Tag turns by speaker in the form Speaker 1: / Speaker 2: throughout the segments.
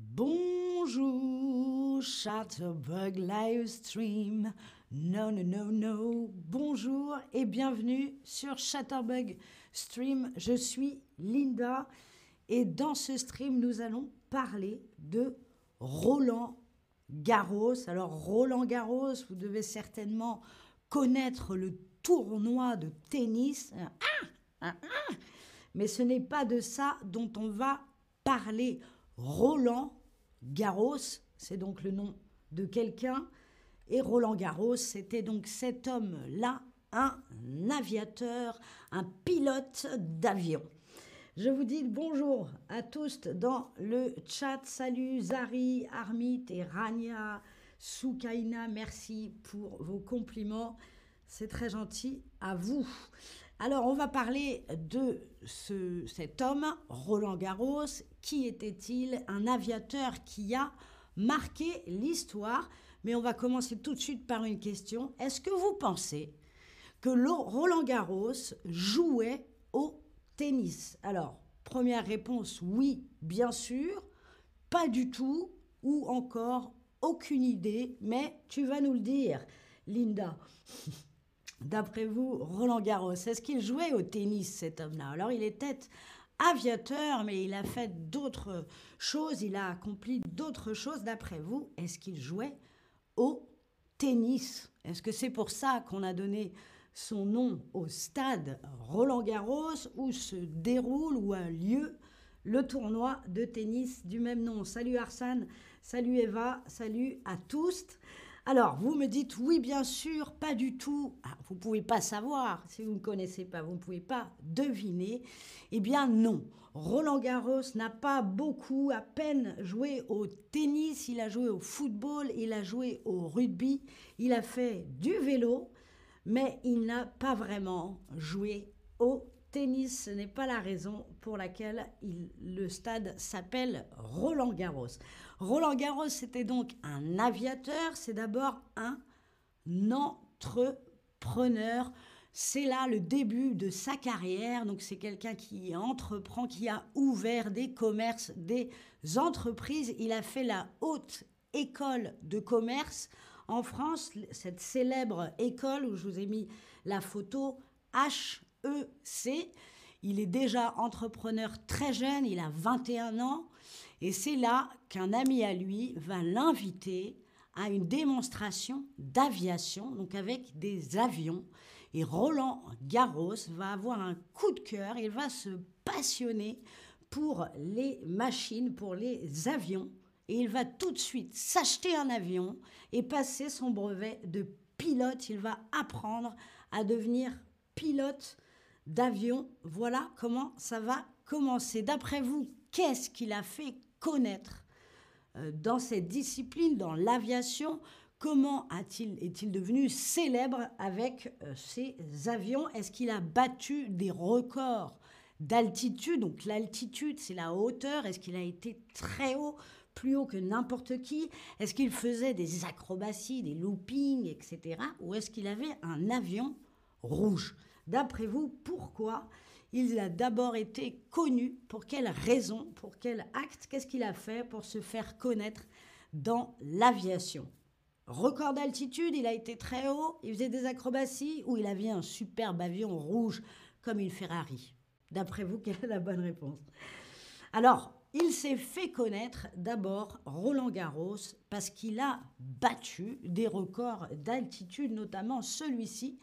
Speaker 1: Bonjour, Chatterbug Livestream. Non, non, non, non. Bonjour et bienvenue sur Chatterbug Stream. Je suis Linda et dans ce stream, nous allons parler de Roland Garros. Alors, Roland Garros, vous devez certainement connaître le tournoi de tennis. Ah, ah, ah. Mais ce n'est pas de ça dont on va parler. Roland Garros, c'est donc le nom de quelqu'un, et Roland Garros, c'était donc cet homme-là, un aviateur, un pilote d'avion. Je vous dis bonjour à tous dans le chat. Salut Zari, Armit et Rania, Soukaina, merci pour vos compliments. C'est très gentil à vous. Alors, on va parler de ce, cet homme, Roland Garros. Qui était-il? Un aviateur qui a marqué l'histoire. Mais on va commencer tout de suite par une question. Est-ce que vous pensez que Roland Garros jouait au tennis? Alors, première réponse, oui, bien sûr. Pas du tout, ou encore aucune idée, mais tu vas nous le dire, Linda. D'après vous, Roland Garros, est-ce qu'il jouait au tennis, cet homme-là? Alors, il était aviateur, mais il a fait d'autres choses, il a accompli d'autres choses. D'après vous, est-ce qu'il jouait au tennis? Est-ce que c'est pour ça qu'on a donné son nom au stade Roland Garros, où se déroule, ou a lieu le tournoi de tennis du même nom? Salut Arsane, salut Eva, salut à tous. Alors, vous me dites oui, bien sûr, pas du tout. Ah, vous ne pouvez pas savoir, si vous ne connaissez pas, vous ne pouvez pas deviner. Eh bien non, Roland Garros n'a pas beaucoup, à peine joué au tennis, il a joué au football, il a joué au rugby, il a fait du vélo, mais il n'a pas vraiment joué au tennis, ce n'est pas la raison pour laquelle le stade s'appelle Roland Garros. Roland Garros, c'était donc un aviateur, c'est d'abord un entrepreneur. C'est là le début de sa carrière. Donc c'est quelqu'un qui entreprend, qui a ouvert des commerces, des entreprises. Il a fait la haute école de commerce en France, cette célèbre école où je vous ai mis la photo H EC. Il est déjà entrepreneur très jeune, il a 21 ans, et c'est là qu'un ami à lui va l'inviter à une démonstration d'aviation, donc avec des avions. Et Roland Garros va avoir un coup de cœur, il va se passionner pour les machines, pour les avions, et il va tout de suite s'acheter un avion et passer son brevet de pilote. Il va apprendre à devenir pilote d'avion. Voilà comment ça va commencer. D'après vous, qu'est-ce qu'il a fait connaître euh, dans cette discipline, dans l'aviation? Comment a-t-il, est-il devenu célèbre avec euh, ses avions? Est-ce qu'il a battu des records d'altitude? Donc l'altitude, c'est la hauteur. Est-ce qu'il a été très haut plus haut que n'importe qui? Est-ce qu'il faisait des acrobaties, des loopings, etc. Ou est-ce qu'il avait un avion rouge? D'après vous, pourquoi il a d'abord été connu? Pour quelle raison? Pour quel acte? Qu'est-ce qu'il a fait pour se faire connaître dans l'aviation? Record d'altitude, il a été très haut, il faisait des acrobaties ou il avait un superbe avion rouge comme une Ferrari? D'après vous, quelle est la bonne réponse? Alors, il s'est fait connaître d'abord Roland Garros parce qu'il a battu des records d'altitude, notamment celui-ci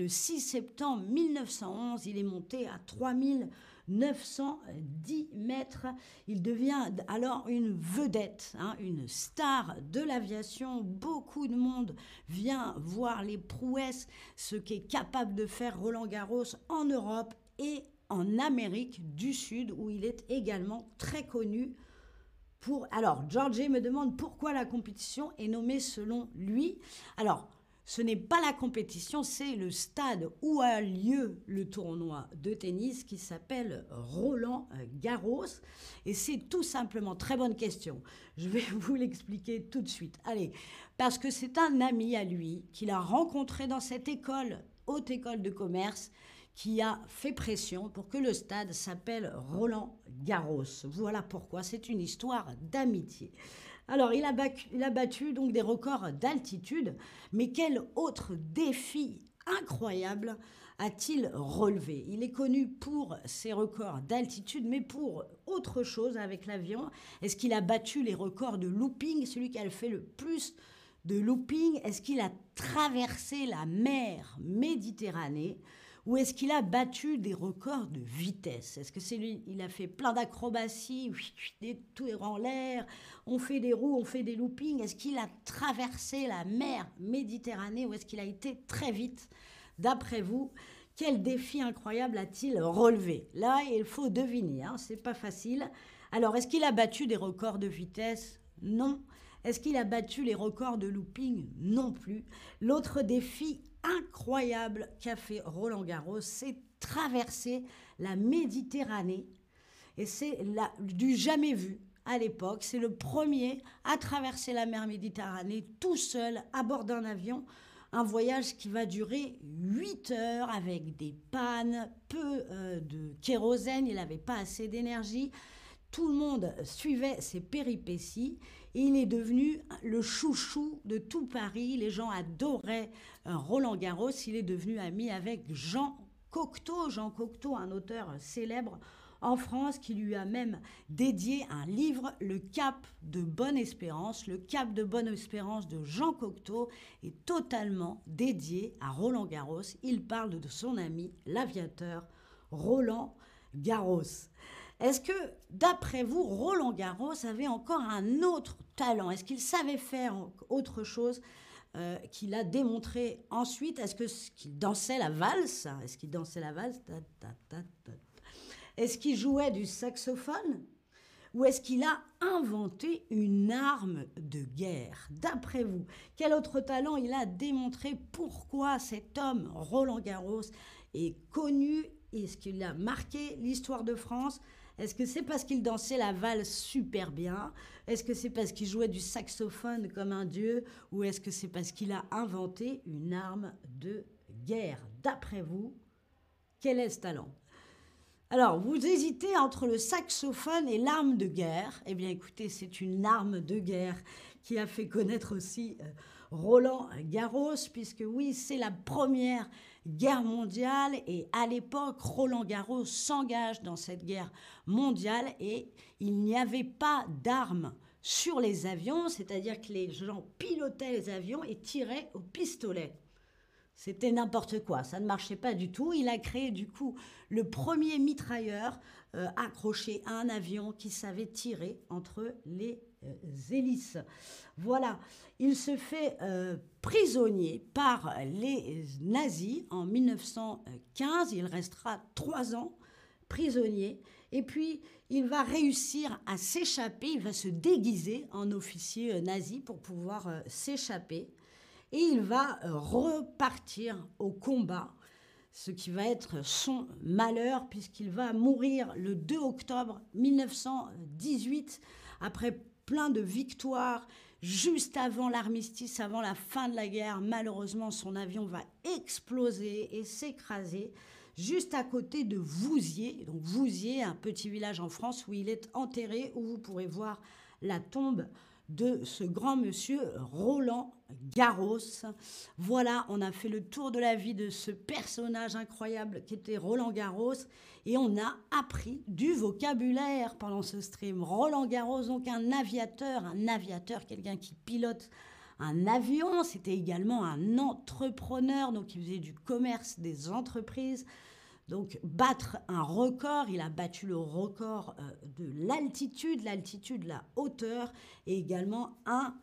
Speaker 1: le 6 septembre 1911, il est monté à 3910 mètres. Il devient alors une vedette, hein, une star de l'aviation. Beaucoup de monde vient voir les prouesses, ce qu'est capable de faire Roland Garros en Europe et en Amérique du Sud, où il est également très connu pour... Alors, Georgie me demande pourquoi la compétition est nommée selon lui. Alors, ce n'est pas la compétition, c'est le stade où a lieu le tournoi de tennis qui s'appelle Roland Garros. Et c'est tout simplement, très bonne question, je vais vous l'expliquer tout de suite. Allez, parce que c'est un ami à lui qu'il a rencontré dans cette école, haute école de commerce, qui a fait pression pour que le stade s'appelle Roland Garros. Voilà pourquoi c'est une histoire d'amitié. Alors, il a, battu, donc des records d'altitude, mais quel autre défi incroyable a-t-il relevé? Il est connu pour ses records d'altitude, mais pour autre chose avec l'avion. Est-ce qu'il a battu les records de looping? Celui qui a fait le plus de looping, est-ce qu'il a traversé la mer Méditerranée? Ou est-ce qu'il a battu des records de vitesse? Est-ce que c'est lui Il a fait plein d'acrobaties, tout est en l'air, on fait des roues, on fait des loopings. Est-ce qu'il a traversé la mer Méditerranée ou est-ce qu'il a été très vite? D'après vous, quel défi incroyable a-t-il relevé? Là, il faut deviner, hein, c'est pas facile. Alors, est-ce qu'il a battu des records de vitesse? Non. Est-ce qu'il a battu les records de looping? Non plus. L'autre défi incroyable qu'a fait Roland Garros, c'est traverser la Méditerranée. Et c'est du jamais vu à l'époque. C'est le premier à traverser la mer Méditerranée tout seul à bord d'un avion. Un voyage qui va durer 8 heures avec des pannes, peu euh, de kérosène, il n'avait pas assez d'énergie. Tout le monde suivait ses péripéties il est devenu le chouchou de tout Paris. Les gens adoraient euh, Roland Garros. Il est devenu ami avec Jean Cocteau. Jean Cocteau, un auteur célèbre en France qui lui a même dédié un livre, Le Cap de Bonne Espérance. Le Cap de Bonne Espérance de Jean Cocteau est totalement dédié à Roland Garros. Il parle de son ami, l'aviateur Roland Garros. Est-ce que, d'après vous, Roland Garros avait encore un autre talent? Est-ce qu'il savait faire autre chose euh, qu'il a démontré ensuite? Est-ce qu'il dansait la valse? Est-ce qu'il dansait la valse? Est-ce qu'il jouait du saxophone? Ou est-ce qu'il a inventé une arme de guerre? D'après vous, quel autre talent il a démontré? Pourquoi cet homme, Roland Garros, est connu? Est-ce qu'il a marqué l'histoire de France? Est-ce que c'est parce qu'il dansait la valse super bien? Est-ce que c'est parce qu'il jouait du saxophone comme un dieu? Ou est-ce que c'est parce qu'il a inventé une arme de guerre? D'après vous, quel est ce talent? Alors, vous hésitez entre le saxophone et l'arme de guerre. Eh bien, écoutez, c'est une arme de guerre qui a fait connaître aussi euh, Roland Garros, puisque oui, c'est la première guerre mondiale et à l'époque, Roland Garros s'engage dans cette guerre mondiale et il n'y avait pas d'armes sur les avions, c'est-à-dire que les gens pilotaient les avions et tiraient au pistolet. C'était n'importe quoi, ça ne marchait pas du tout. Il a créé du coup le premier mitrailleur euh, accroché à un avion qui savait tirer entre les euh, hélices. Voilà, il se fait euh, prisonnier par les nazis en 1915. Il restera trois ans prisonnier. Et puis, il va réussir à s'échapper. Il va se déguiser en officier euh, nazi pour pouvoir s'échapper. Et il va repartir au combat, ce qui va être son malheur, puisqu'il va mourir le 2 octobre 1918, après plein de victoires juste avant l'armistice, avant la fin de la guerre, malheureusement, son avion va exploser et s'écraser juste à côté de Vouziers. Donc Vouziers, un petit village en France où il est enterré, où vous pourrez voir la tombe de ce grand monsieur Roland Garros. Voilà, on a fait le tour de la vie de ce personnage incroyable qui était Roland Garros et on a appris du vocabulaire pendant ce stream. Roland Garros, donc un aviateur, un aviateur, quelqu'un qui pilote un avion, c'était également un entrepreneur, donc il faisait du commerce des entreprises. Donc battre un record, il a battu le record euh, de l'altitude, l'altitude, la hauteur, et également un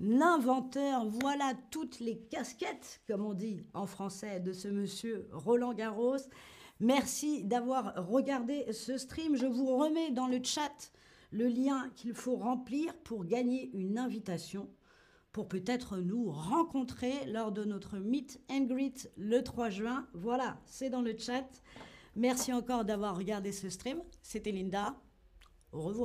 Speaker 1: inventeur. Voilà toutes les casquettes, comme on dit en français, de ce monsieur Roland Garros. Merci d'avoir regardé ce stream. Je vous remets dans le chat le lien qu'il faut remplir pour gagner une invitation pour peut-être nous rencontrer lors de notre Meet and Greet le 3 juin. Voilà, c'est dans le chat. Merci encore d'avoir regardé ce stream. C'était Linda. Au revoir.